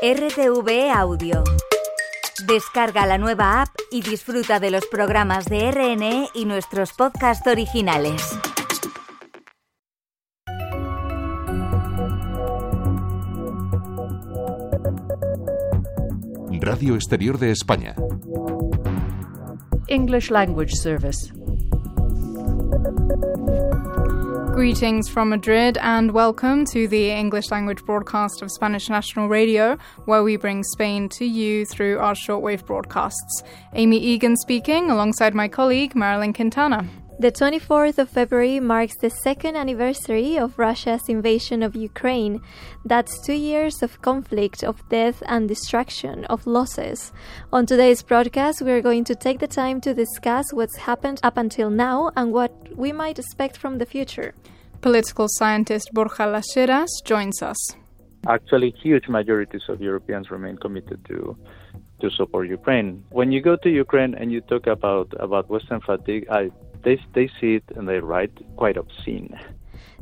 RTV Audio. Descarga la nueva app y disfruta de los programas de RNE y nuestros podcasts originales. Radio Exterior de España. English Language Service. Greetings from Madrid and welcome to the English language broadcast of Spanish National Radio, where we bring Spain to you through our shortwave broadcasts. Amy Egan speaking alongside my colleague Marilyn Quintana. The 24th of February marks the second anniversary of Russia's invasion of Ukraine. That's two years of conflict, of death and destruction, of losses. On today's broadcast, we are going to take the time to discuss what's happened up until now and what we might expect from the future. Political scientist Borja Lasheras joins us. Actually, huge majorities of Europeans remain committed to to support Ukraine. When you go to Ukraine and you talk about about Western fatigue, I they, they see it and they write quite obscene.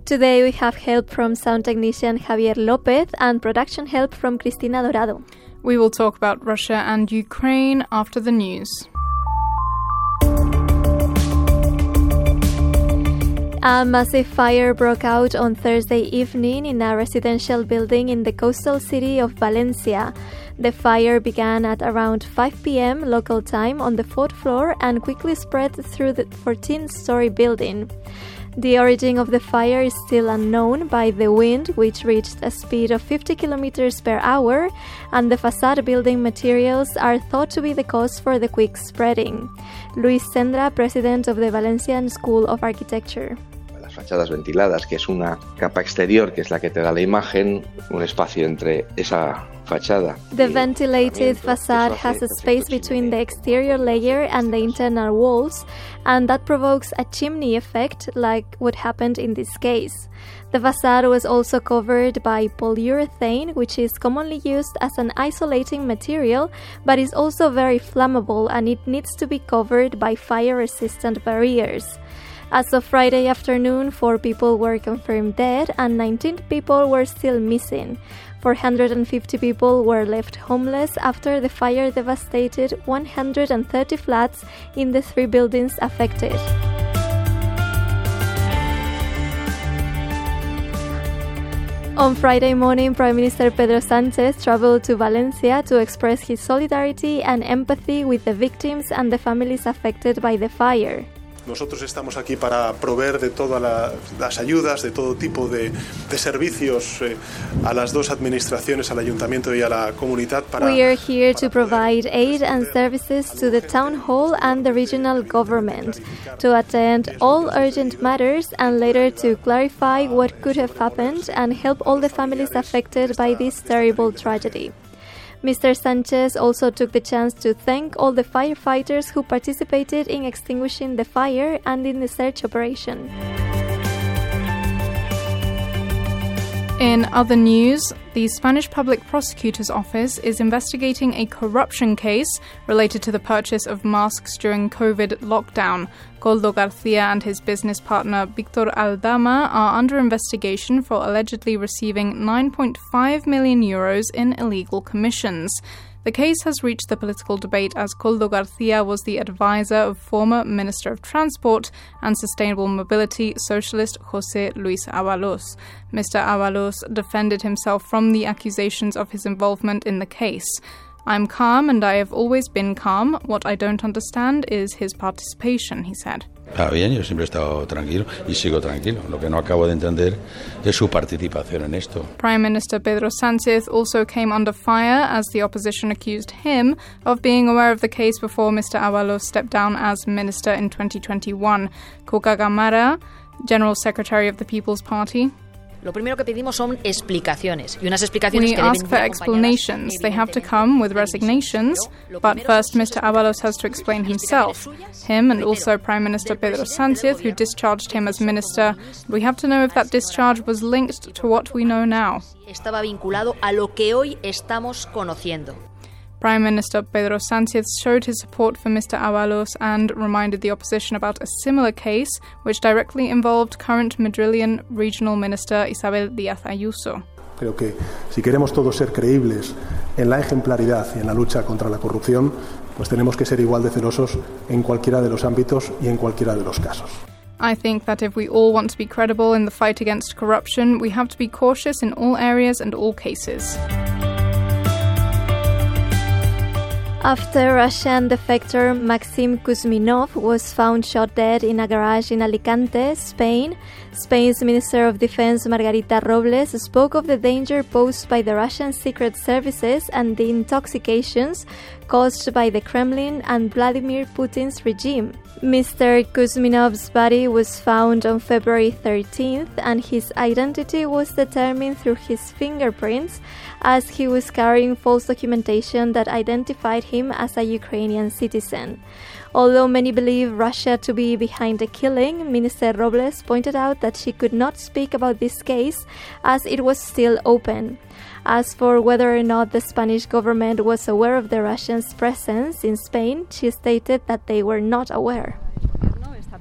Today we have help from sound technician Javier Lopez and production help from Cristina Dorado. We will talk about Russia and Ukraine after the news. A massive fire broke out on Thursday evening in a residential building in the coastal city of Valencia. The fire began at around 5 p.m. local time on the fourth floor and quickly spread through the 14 story building. The origin of the fire is still unknown by the wind, which reached a speed of 50 kilometers per hour, and the facade building materials are thought to be the cause for the quick spreading. Luis Sendra, president of the Valencian School of Architecture. Fachadas ventiladas, que es una capa exterior que es la que te da la imagen, un espacio entre esa fachada. The ventilated facade has a space between the exterior layer and the internal walls, and that provokes a chimney effect like what happened in this case. The facade was also covered by polyurethane, which is commonly used as an isolating material but is also very flammable and it needs to be covered by fire resistant barriers. As of Friday afternoon, four people were confirmed dead and 19 people were still missing. 450 people were left homeless after the fire devastated 130 flats in the three buildings affected. On Friday morning, Prime Minister Pedro Sanchez traveled to Valencia to express his solidarity and empathy with the victims and the families affected by the fire. Nosotros estamos aquí para proveer de todas la, las ayudas, de todo tipo de, de servicios eh, a las dos administraciones, al ayuntamiento y a la comunidad. Para, we are here to provide aid and services to the town hall and the regional government, to attend all urgent matters and later to clarify what could have happened and help all the families affected by this terrible tragedy. Mr. Sanchez also took the chance to thank all the firefighters who participated in extinguishing the fire and in the search operation. In other news, the Spanish Public Prosecutor's Office is investigating a corruption case related to the purchase of masks during COVID lockdown. Koldo Garcia and his business partner Victor Aldama are under investigation for allegedly receiving 9.5 million euros in illegal commissions. The case has reached the political debate as Koldo Garcia was the advisor of former Minister of Transport and Sustainable Mobility socialist Jose Luis Ábalos. Mr. Ábalos defended himself from the accusations of his involvement in the case. I'm calm and I have always been calm. What I don't understand is his participation, he said. Está bien, yo siempre he estado tranquilo y sigo tranquilo. Lo que no acabo de entender es su participación en esto. Prime Minister Pedro Sánchez also came under fire as the opposition accused him of being aware of the case before Mr. Ábalos stepped down as minister in 2021. Cuca Gamarra, General Secretary of the People's Party, Lo primero que pedimos son explicaciones y unas explicaciones we que ask for explanations. They have to come with resignations, but first Mr. Avalos has to explain himself. Him and also Prime Minister Pedro Sánchez, who discharged him as minister. We have to know if that discharge was linked to what we know now. Estaba vinculado a lo que hoy estamos conociendo. Prime Minister Pedro Sánchez showed his support for Mr. Ábalos and reminded the opposition about a similar case which directly involved current Madrileño Regional Minister Isabel Díaz Ayuso. Creo que si queremos todos ser creíbles en la ejemplaridad y en la lucha contra la corrupción, pues tenemos que ser igual de celosos en cualquiera de los ámbitos y en cualquiera de los casos. I think that if we all want to be credible in the fight against corruption, we have to be cautious in all areas and all cases. After Russian defector Maxim Kuzminov was found shot dead in a garage in Alicante, Spain, Spain's Minister of Defense Margarita Robles spoke of the danger posed by the Russian secret services and the intoxications caused by the Kremlin and Vladimir Putin's regime. Mr. Kuzminov's body was found on February 13th, and his identity was determined through his fingerprints as he was carrying false documentation that identified him as a Ukrainian citizen. Although many believe Russia to be behind the killing, Minister Robles pointed out that she could not speak about this case as it was still open. As for whether or not the Spanish government was aware of the Russians' presence in Spain, she stated that they were not aware.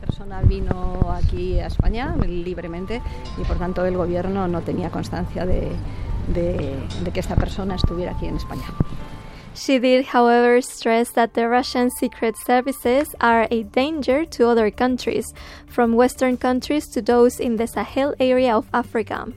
Persona vino aquí a España libremente y por tanto el gobierno no tenía constancia de, de, de que esta persona estuviera aquí en España. She did, however, stress that the Russian secret services are a danger to other countries, from Western countries to those in the Sahel area of Africa.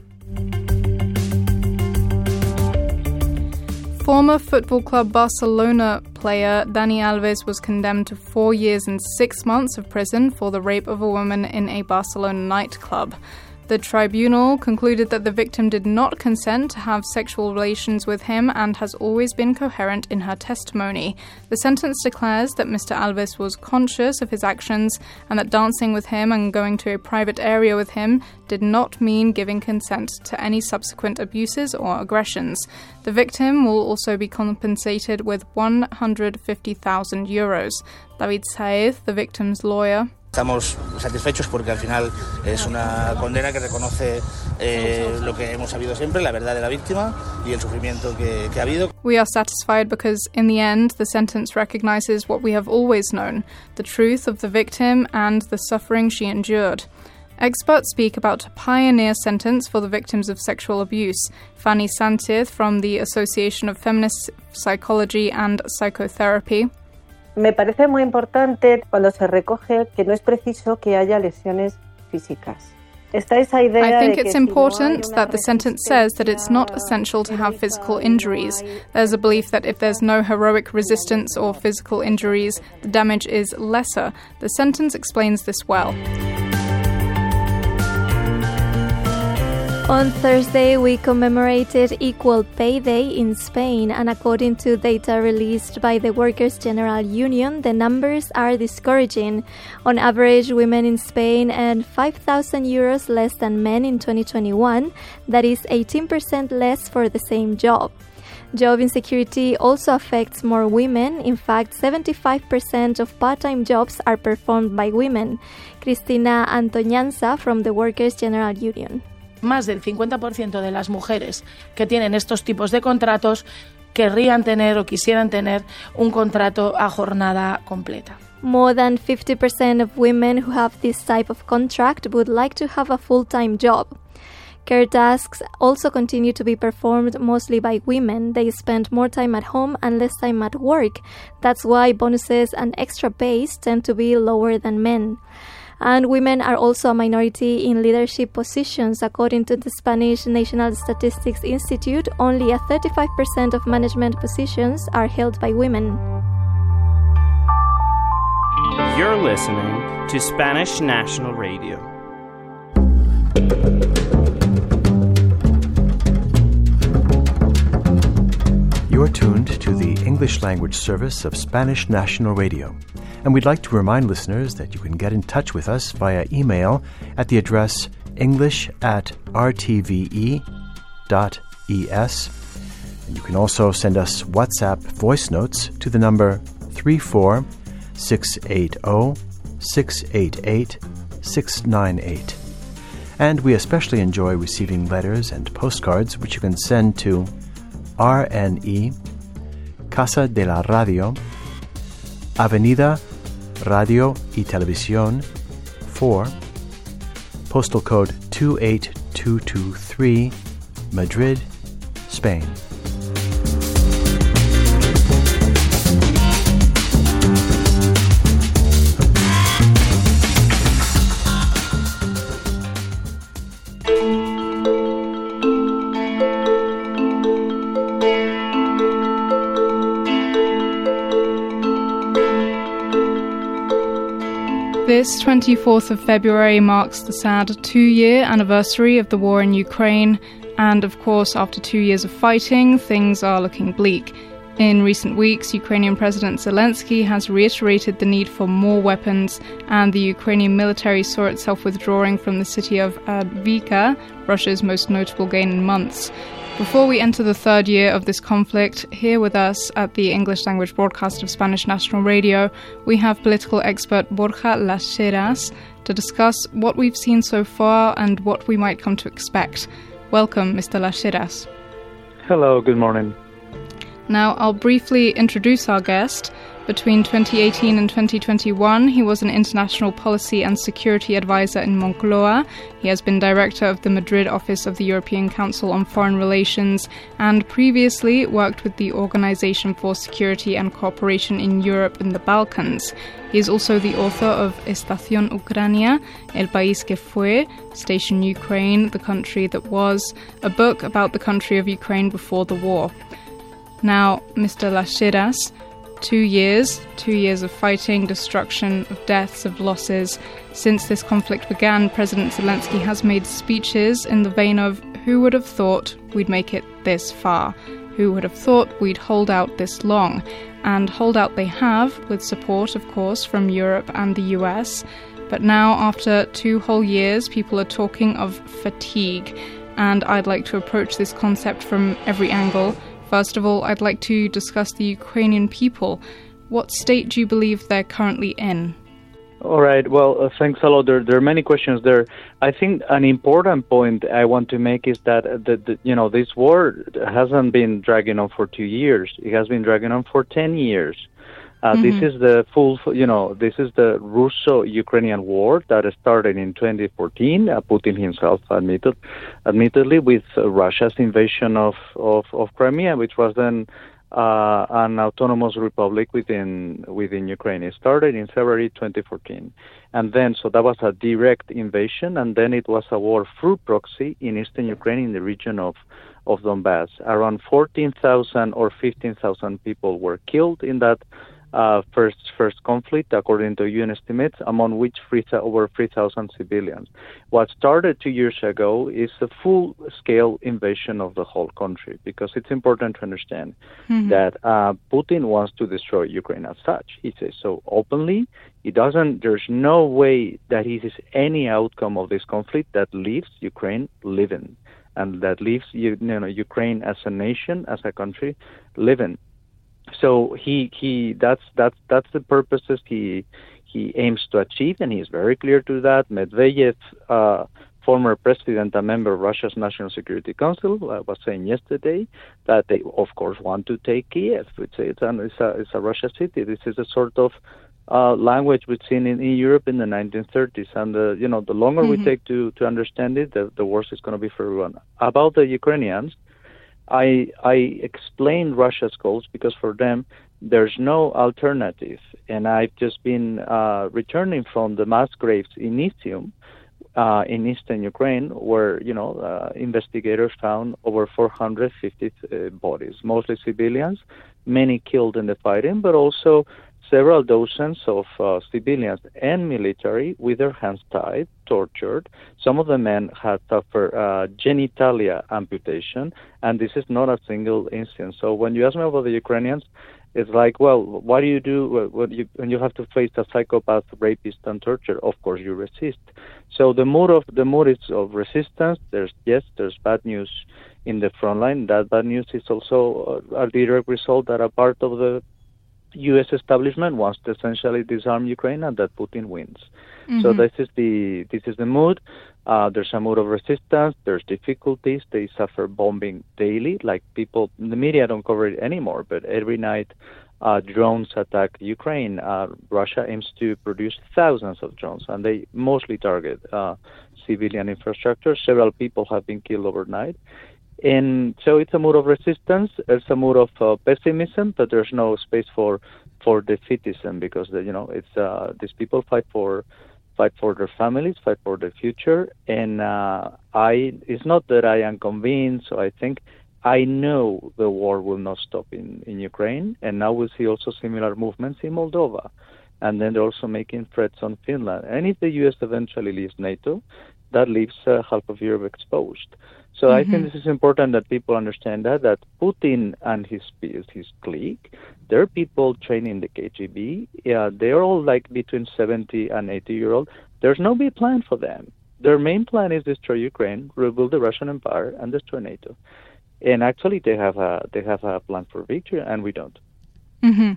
Former Football Club Barcelona player Dani Alves was condemned to four years and six months of prison for the rape of a woman in a Barcelona nightclub. The tribunal concluded that the victim did not consent to have sexual relations with him and has always been coherent in her testimony. The sentence declares that Mr. Alves was conscious of his actions and that dancing with him and going to a private area with him did not mean giving consent to any subsequent abuses or aggressions. The victim will also be compensated with 150,000 euros. David Saez, the victim's lawyer, Estamos satisfechos porque al final es una condena que reconoce eh, lo que hemos sabido siempre, la verdad de la víctima y el sufrimiento que, que ha habido. We are satisfied because, in the end, the sentence recognizes what we have always known the truth of the victim and the suffering she endured. Experts speak about a pioneer sentence for the victims of sexual abuse. Fanny Santiz from the Association of Feminist Psychology and Psychotherapy me parece muy importante cuando se recoge que no es preciso que haya lesiones físicas. I think it's important that the sentence says that it's not essential to have physical injuries. There's a belief that if there's no heroic resistance or physical injuries, the damage is lesser. The sentence explains this well. On Thursday, we commemorated Equal Pay Day in Spain, and according to data released by the Workers' General Union, the numbers are discouraging. On average, women in Spain earn 5,000 euros less than men in 2021, that is 18% less for the same job. Job insecurity also affects more women. In fact, 75% of part time jobs are performed by women. Cristina Antoñanza from the Workers' General Union. Más del 50% de las mujeres que tienen estos tipos de contratos querrían tener o quisieran tener un contrato a jornada completa. More than 50% of women who have this type of contract would like to have a full-time job. Care tasks also continue to be performed mostly by women. They spend more time at home and less time at work. That's why bonuses and extra pays tend to be lower than men. And women are also a minority in leadership positions. According to the Spanish National Statistics Institute, only a 35% of management positions are held by women. You're listening to Spanish National Radio. You're tuned to the English language service of Spanish National Radio. And we'd like to remind listeners that you can get in touch with us via email at the address english at rtve.es. And you can also send us WhatsApp voice notes to the number 34680 688 698. And we especially enjoy receiving letters and postcards which you can send to RNE Casa de la Radio, Avenida Radio y Televisión 4, postal code 28223, Madrid, Spain. This 24th of February marks the sad two year anniversary of the war in Ukraine, and of course, after two years of fighting, things are looking bleak. In recent weeks, Ukrainian President Zelensky has reiterated the need for more weapons, and the Ukrainian military saw itself withdrawing from the city of Avdiivka, Russia's most notable gain in months. Before we enter the third year of this conflict, here with us at the English language broadcast of Spanish National Radio, we have political expert Borja Las Heras to discuss what we've seen so far and what we might come to expect. Welcome, Mr. Lasheras. Hello, good morning. Now, I'll briefly introduce our guest. Between 2018 and 2021, he was an international policy and security advisor in Moncloa. He has been director of the Madrid office of the European Council on Foreign Relations and previously worked with the Organization for Security and Cooperation in Europe and the Balkans. He is also the author of Estación Ucrania, El País que Fue, Station Ukraine, the country that was, a book about the country of Ukraine before the war. Now, Mr. Lasheras, two years, two years of fighting, destruction, of deaths, of losses. Since this conflict began, President Zelensky has made speeches in the vein of who would have thought we'd make it this far? Who would have thought we'd hold out this long? And hold out they have, with support, of course, from Europe and the US. But now, after two whole years, people are talking of fatigue. And I'd like to approach this concept from every angle. First of all, I'd like to discuss the Ukrainian people. What state do you believe they're currently in? All right. Well, uh, thanks a lot. There, there, are many questions there. I think an important point I want to make is that the, the, you know this war hasn't been dragging on for two years. It has been dragging on for ten years. Uh, mm-hmm. This is the full, you know, this is the Russo-Ukrainian war that started in 2014. Uh, Putin himself admitted, admittedly, with uh, Russia's invasion of, of, of Crimea, which was then uh, an autonomous republic within within Ukraine. It started in February 2014, and then so that was a direct invasion, and then it was a war through proxy in eastern Ukraine in the region of of Donbass. Around 14,000 or 15,000 people were killed in that uh, first first conflict, according to UN estimates, among which three, over 3,000 civilians. What started two years ago is a full-scale invasion of the whole country, because it's important to understand mm-hmm. that uh, Putin wants to destroy Ukraine as such. He says so openly. He doesn't. There's no way that he sees any outcome of this conflict that leaves Ukraine living, and that leaves you know, Ukraine as a nation, as a country, living so he he that's that's that's the purposes he he aims to achieve, and he is very clear to that. Medvedev, uh, former president and member of Russia's National Security Council, uh, was saying yesterday that they, of course, want to take Kiev. It's, it's, an, it's, a, it's a Russia city. This is a sort of uh, language we've seen in, in Europe in the 1930s, and uh, you know, the longer mm-hmm. we take to to understand it, the, the worse it's going to be for everyone. About the Ukrainians, I I explain Russia's goals because for them there's no alternative, and I've just been uh, returning from the mass graves in Izium, uh, in eastern Ukraine, where you know uh, investigators found over 450 uh, bodies, mostly civilians, many killed in the fighting, but also several dozens of uh, civilians and military with their hands tied, tortured. Some of the men had suffered uh, genitalia amputation, and this is not a single instance. So when you ask me about the Ukrainians, it's like, well, what do you do when you, when you have to face a psychopath, rapist, and torture? Of course, you resist. So the mood of the mood is of resistance. There's yes, there's bad news in the front line. That bad news is also a direct result that a part of the U.S. establishment wants to essentially disarm Ukraine and that Putin wins. Mm-hmm. So this is the this is the mood. Uh, there's a mood of resistance. There's difficulties. They suffer bombing daily. Like people, the media don't cover it anymore. But every night, uh, drones attack Ukraine. Uh, Russia aims to produce thousands of drones, and they mostly target uh, civilian infrastructure. Several people have been killed overnight. And so it's a mood of resistance. It's a mood of uh, pessimism, but there's no space for for defeatism because the, you know it's uh, these people fight for fight for their families, fight for their future, and uh, I it's not that I am convinced. So I think I know the war will not stop in in Ukraine, and now we'll see also similar movements in Moldova. and then they're also making threats on Finland. And if the U.S. eventually leaves NATO, that leaves uh, half of Europe exposed. So mm-hmm. I think mm-hmm. this is important that people understand that that Putin and his his clique, they're people trained in the KGB. Yeah, they're all like between 70 and 80 year old. There's no big plan for them. Their main plan is destroy Ukraine, rebuild the Russian Empire, and destroy NATO. And actually, they have a they have a plan for victory, and we don't. Mm-hmm.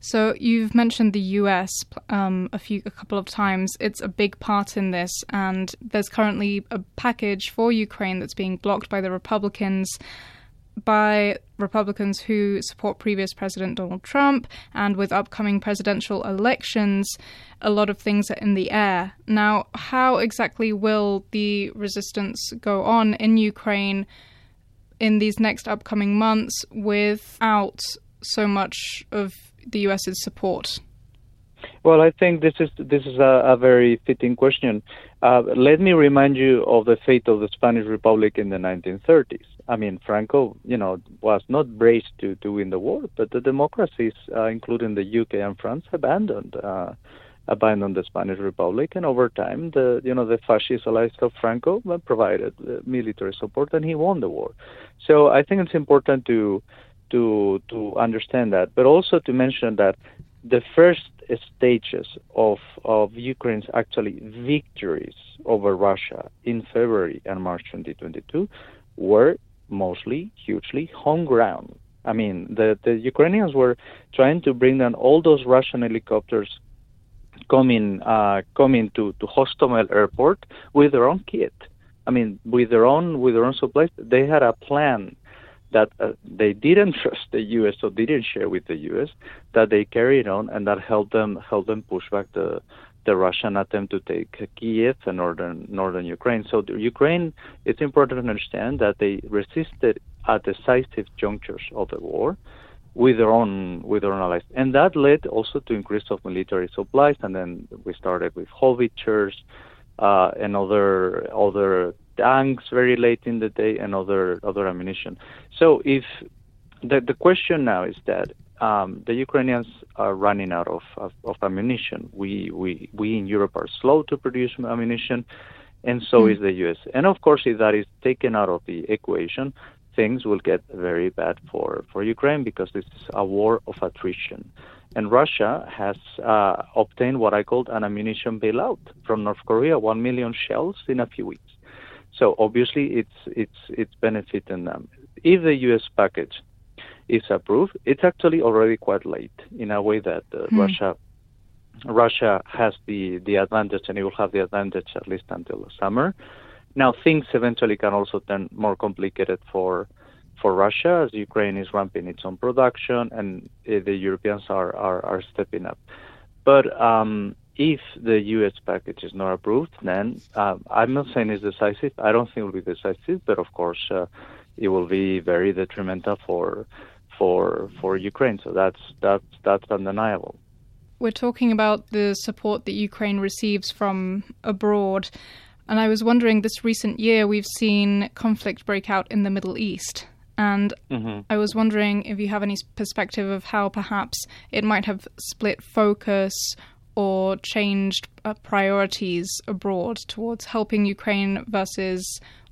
So you've mentioned the U.S. Um, a few, a couple of times. It's a big part in this, and there's currently a package for Ukraine that's being blocked by the Republicans, by Republicans who support previous President Donald Trump, and with upcoming presidential elections, a lot of things are in the air. Now, how exactly will the resistance go on in Ukraine in these next upcoming months without so much of the US's support? Well, I think this is this is a, a very fitting question. Uh, let me remind you of the fate of the Spanish Republic in the 1930s. I mean, Franco, you know, was not braced to, to win the war, but the democracies, uh, including the UK and France, abandoned uh, abandoned the Spanish Republic, and over time, the you know the fascist allies of Franco provided uh, military support, and he won the war. So I think it's important to to to understand that, but also to mention that the first stages of of Ukraine's actually victories over Russia in February and March 2022 were mostly hugely home ground. I mean, the the Ukrainians were trying to bring down all those Russian helicopters coming uh, coming to to Hostomel Airport with their own kit. I mean, with their own with their own supplies. They had a plan that uh, they didn't trust the U.S. or didn't share with the U.S. that they carried on, and that helped them help them push back the the Russian attempt to take Kiev and northern northern Ukraine. So the Ukraine, it's important to understand that they resisted at decisive junctures of the war with their own with their own allies, and that led also to increase of military supplies. And then we started with Howitzers uh, and other other tanks very late in the day and other other ammunition. So if the the question now is that um, the Ukrainians are running out of, of, of, ammunition. We, we we in Europe are slow to produce ammunition, and so mm. is the U.S. And of course, if that is taken out of the equation, things will get very bad for for Ukraine because this is a war of attrition. And Russia has uh, obtained what I called an ammunition bailout from North Korea, one million shells in a few weeks. So obviously, it's it's it's benefiting them. If the U.S. package is approved, it's actually already quite late in a way that uh, mm. Russia Russia has the the advantage, and it will have the advantage at least until the summer. Now things eventually can also turn more complicated for for Russia as Ukraine is ramping its own production and uh, the Europeans are, are, are stepping up. But um, if the U.S. package is not approved, then uh, I'm not saying it's decisive. I don't think it will be decisive, but of course, uh, it will be very detrimental for for for Ukraine. So that's that's that's undeniable. We're talking about the support that Ukraine receives from abroad, and I was wondering, this recent year we've seen conflict break out in the Middle East. And mm-hmm. I was wondering if you have any perspective of how perhaps it might have split focus or changed uh, priorities abroad towards helping Ukraine versus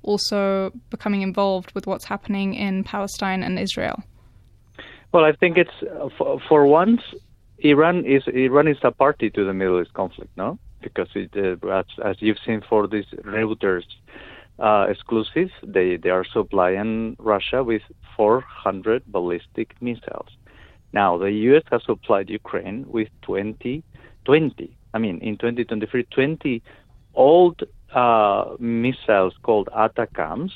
also becoming involved with what's happening in Palestine and Israel? Well, I think it's uh, for, for once Iran is Iran is a party to the Middle East conflict, no? Because it, uh, as, as you've seen for these Reuters uh, exclusive, they they are supplying Russia with 400 ballistic missiles. Now the U.S. has supplied Ukraine with 20 20. I mean, in 2023, 20 old uh, missiles called ATACMS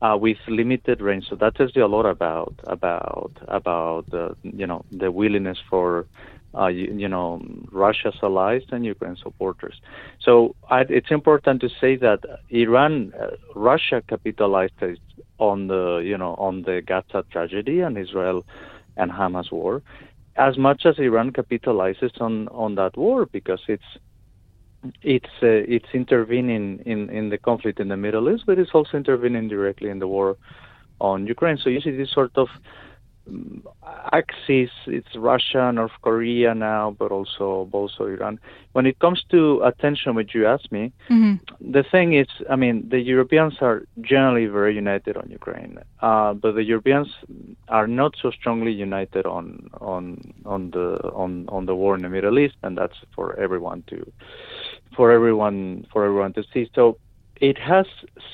uh, with limited range. So that tells you a lot about about about the you know the willingness for uh, you, you, know Russia's allies and Ukraine supporters. So I, it's important to say that Iran, uh, Russia capitalized on the you know on the Gaza tragedy and Israel and Hamas war, as much as Iran capitalizes on on that war because it's it's uh, it's intervening in in the conflict in the Middle East, but it's also intervening directly in the war on Ukraine. So you see this sort of axis, it's Russia, North Korea now, but also also Iran. When it comes to attention, which you asked me, Mm-hmm. the thing is, I mean, the Europeans are generally very united on Ukraine, uh, but the Europeans are not so strongly united on on on the on on the war in the Middle East, and that's for everyone to for everyone for everyone to see. So it has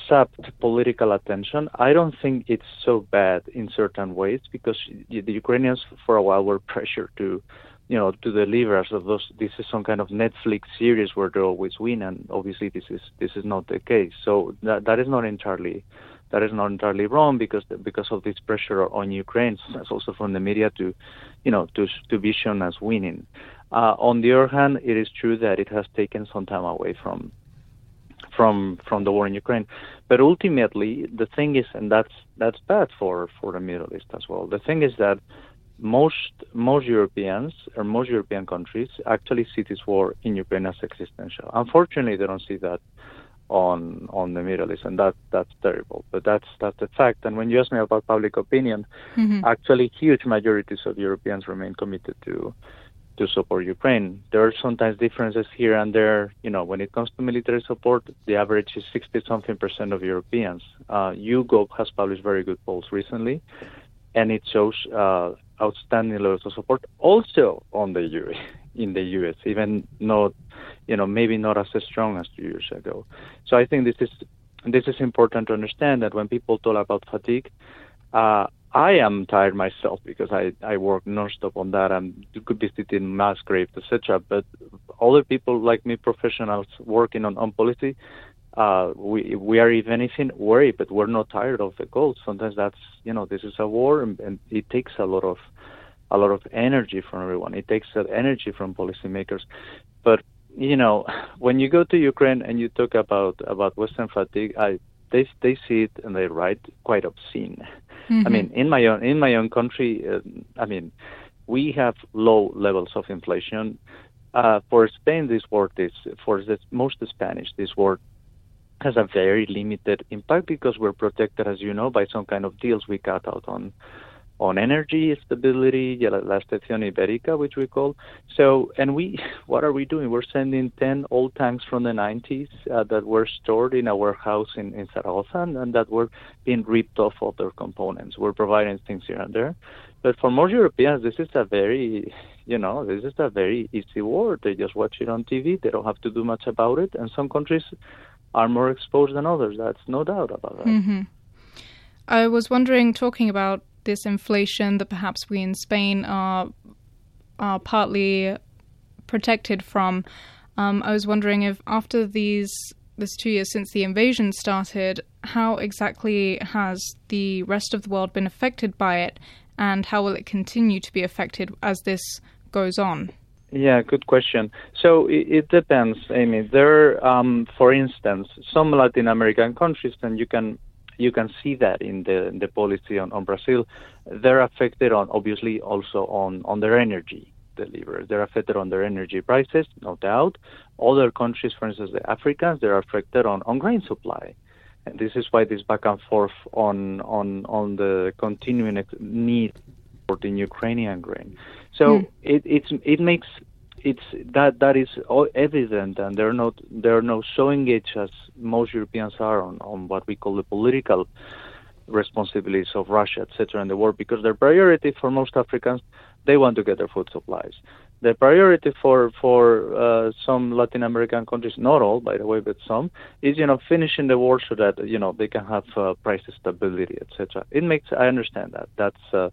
sapped political attention. I don't think it's so bad in certain ways because the Ukrainians for a while were pressured to, you know, to deliver of those. This is some kind of Netflix series where they always win, and obviously this is this is not the case. So that that is not entirely. That is not entirely wrong because because of this pressure on Ukraine, as also from the media to, you know, to to be shown as winning. Uh, on the other hand, it is true that it has taken some time away from from from the war in Ukraine. But ultimately, the thing is, and that's that's bad for for the Middle East as well. The thing is that most most Europeans or most European countries actually see this war in Ukraine as existential. Unfortunately, they don't see that on on the Middle East, and that that's terrible. But that's that's the fact. And when you ask me about public opinion, Mhm. actually, huge majorities of Europeans remain committed to to support Ukraine. There are sometimes differences here and there. You know, when it comes to military support, the average is 60 something percent of Europeans. Uh, YouGov has published very good polls recently, and it shows uh, outstanding levels of support also on the U- in the U.S. Even not, you know, maybe not as strong as two years ago. So I think this is this is important to understand that when people talk about fatigue, uh, I am tired myself because I, I work nonstop on that. I'm visiting mass graves, etc. But other people like me, professionals working on, on policy, uh, we we are if anything worried, but we're not tired of the goals. Sometimes that's you know this is a war, and, and it takes a lot of a lot of energy from everyone. It takes that energy from policymakers, but you know when you go to Ukraine and you talk about about Western fatigue, I they they see it and they write quite obscene. I mean, in my own in my own country, uh, I mean, we have low levels of inflation. Uh, for Spain, this word is for the most Spanish. This word has a very limited impact because we're protected, as you know, by some kind of deals we cut out on on energy stability, la excepción ibérica, which we call. So, and we, what are we doing? We're sending 10 old tanks from the 90s uh, that were stored in a warehouse in, in Zaragoza and, and that were being ripped off of their components. We're providing things here and there. But for most Europeans, this is a very, you know, this is a very easy war. They just watch it on TV. They don't have to do much about it. And some countries are more exposed than others. That's no doubt about that. hmm I was wondering, talking about this inflation that perhaps we in Spain are are partly protected from. Um, I was wondering if after these this two years since the invasion started, how exactly has the rest of the world been affected by it, and how will it continue to be affected as this goes on? Yeah, good question. So it, it depends, Amy. There, um, for instance, some Latin American countries, and you can you can see that in the in the policy on, on Brazil, they're affected on obviously also on on their energy delivery. They're affected on their energy prices, no doubt. Other countries, for instance, the Africans, they're affected on, on grain supply. And this is why this back and forth on on on the continuing need for the Ukrainian grain. So Hmm. it it's it makes it's that that is evident, and they're not they're not so engaged as most Europeans are on, on what we call the political responsibilities of Russia, etc., in the world, because their priority for most Africans, they want to get their food supplies. The priority for for uh, some Latin American countries, not all, by the way, but some, is you know finishing the war so that you know they can have uh, price stability, etc. It makes I understand that. That's uh,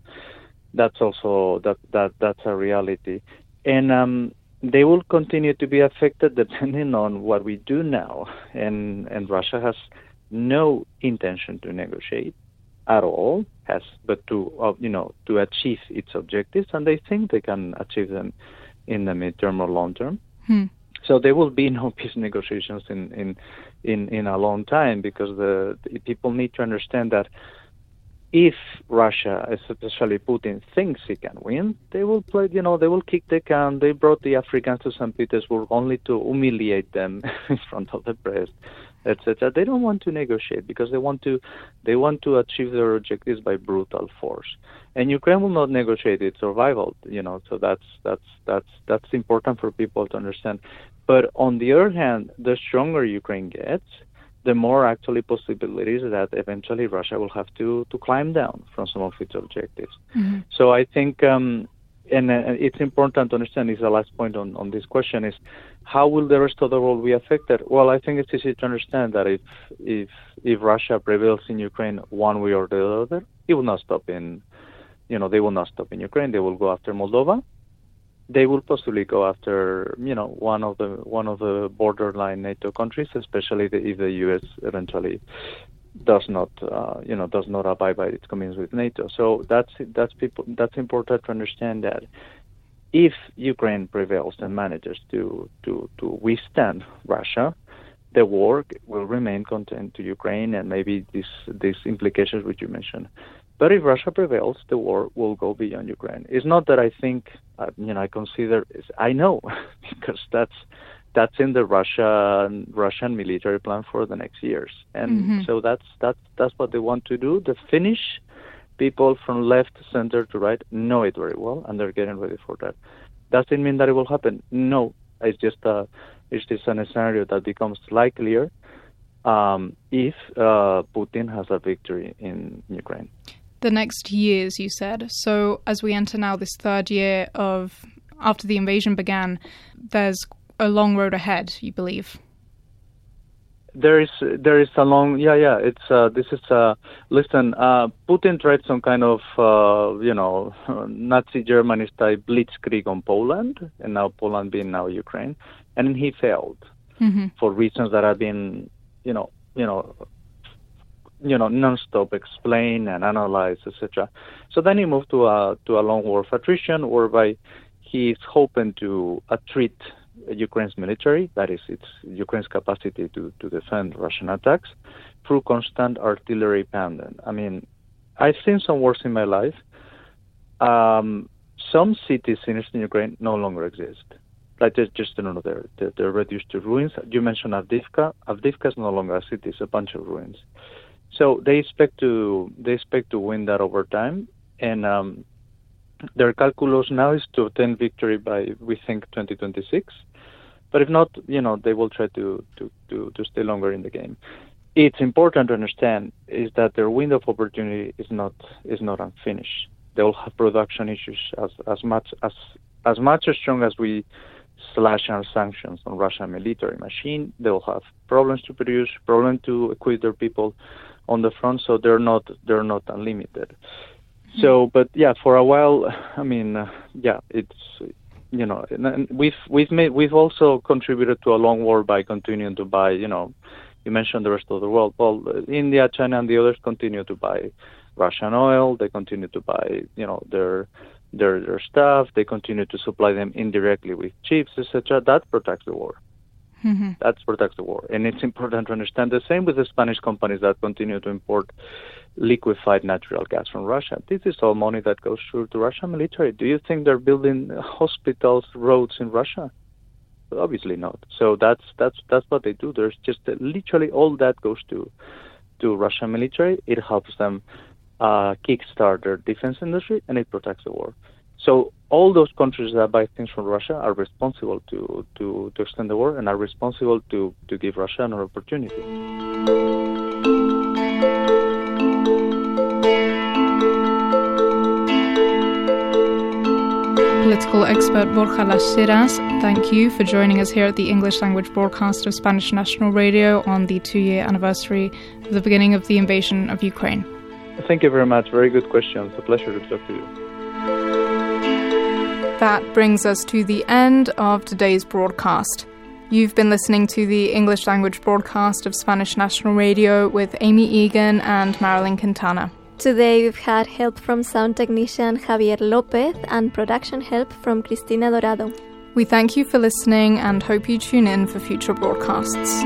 that's also that that that's a reality, and um, they will continue to be affected depending on what we do now. And and Russia has no intention to negotiate at all, has but to uh, you know to achieve its objectives, and they think they can achieve them in the midterm or long term. Hmm. So there will be no peace negotiations in in in, in a long time because the, the people need to understand that if Russia, especially Putin, thinks he can win, they will play. You know, they will kick the can. They brought the Africans to St. Petersburg only to humiliate them in front of the press, etc. They don't want to negotiate because they want to they want to achieve their objectives by brutal force. And Ukraine will not negotiate its survival, you know. So that's that's that's that's important for people to understand. But on the other hand, the stronger Ukraine gets, the more actually possibilities that eventually Russia will have to to climb down from some of its objectives. Mm-hmm. So I think. Um, and uh, it's important to understand is the last point on, on this question is how will the rest of the world be affected? Well, I think it's easy to understand that if if if Russia prevails in Ukraine one way or the other, it will not stop in, you know, they will not stop in Ukraine. They will go after Moldova. They will possibly go after, you know, one of the one of the borderline NATO countries, especially the, if the U.S. eventually does not, uh, you know, does not abide by its commitments with NATO. So that's that's people that's important to understand that if Ukraine prevails and manages to to to withstand Russia, the war will remain contained to Ukraine and maybe these these implications which you mentioned. But if Russia prevails, the war will go beyond Ukraine. It's not that I think, uh, you know, I consider, I know, because that's that's in the Russian Russian military plan for the next years, and Mhm. so that's that's that's what they want to do. The Finnish people from left, center to right know it very well, and they're getting ready for that. Does it mean that it will happen? No, it's just a it's just a scenario that becomes likelier um, if uh, Putin has a victory in Ukraine. The next years, you said. So, as we enter now this third year of after the invasion began, there's a long road ahead, you believe? There is there is a long yeah yeah it's uh, this is uh, listen uh, Putin tried some kind of uh, you know Nazi Germany style blitzkrieg on Poland and now Poland being now Ukraine and he failed Mm-hmm. for reasons that have been you know you know you know non-stop explained and analyze, etc. So then he moved to a to a long war attrition whereby he's hoping to attrit Ukraine's military, that is, its Ukraine's capacity to, to defend Russian attacks, through constant artillery pounding. I mean, I've seen some wars in my life. Um, some cities in eastern Ukraine no longer exist. Like just, just you know, they're, they're they're reduced to ruins. You mentioned Avdiivka. Avdiivka is no longer a city; it's a bunch of ruins. So they expect to they expect to win that over time, and um, their calculus now is to obtain victory by we think 2026 but if not you know they will try to to to, to stay longer in the game. It's important to understand is that their window of opportunity is not is not unfinished. They will have production issues as as much as as much as strong as we slash our sanctions on Russian military machine. They will have problems to produce problems to equip their people on the front so they're not they're not unlimited so, but yeah, for a while, I mean, uh, yeah, it's you know, and- we've we've made we've also contributed to a long war by continuing to buy. You know, you mentioned the rest of the world. Well, India, China, and the others continue to buy Russian oil. They continue to buy, you know, their their their stuff. They continue to supply them indirectly with chips, etc. That protects the war. Mm-hmm. That protects the war. And it's important to understand the same with the Spanish companies that continue to import liquefied natural gas from Russia. This is all money that goes through the Russian military. Do you think they're building hospitals, roads in Russia? Obviously not. So that's that's that's what they do. There's just uh, literally all that goes to to Russian military. It helps them uh, kickstart their defense industry, and it protects the war. So all those countries that buy things from Russia are responsible to, to, to extend the war and are responsible to, to give Russia an opportunity. Political expert Borja Lasheras, thank you for joining us here at the English language broadcast of Spanish National Radio on the two year anniversary of the beginning of the invasion of Ukraine. Thank you very much. Very good questions. A pleasure to talk to you. That brings us to the end of today's broadcast. You've been listening to the English language broadcast of Spanish National Radio with Amy Egan and Marilyn Quintana. Today we've had help from sound technician Javier Lopez and production help from Cristina Dorado. We thank you for listening and hope you tune in for future broadcasts.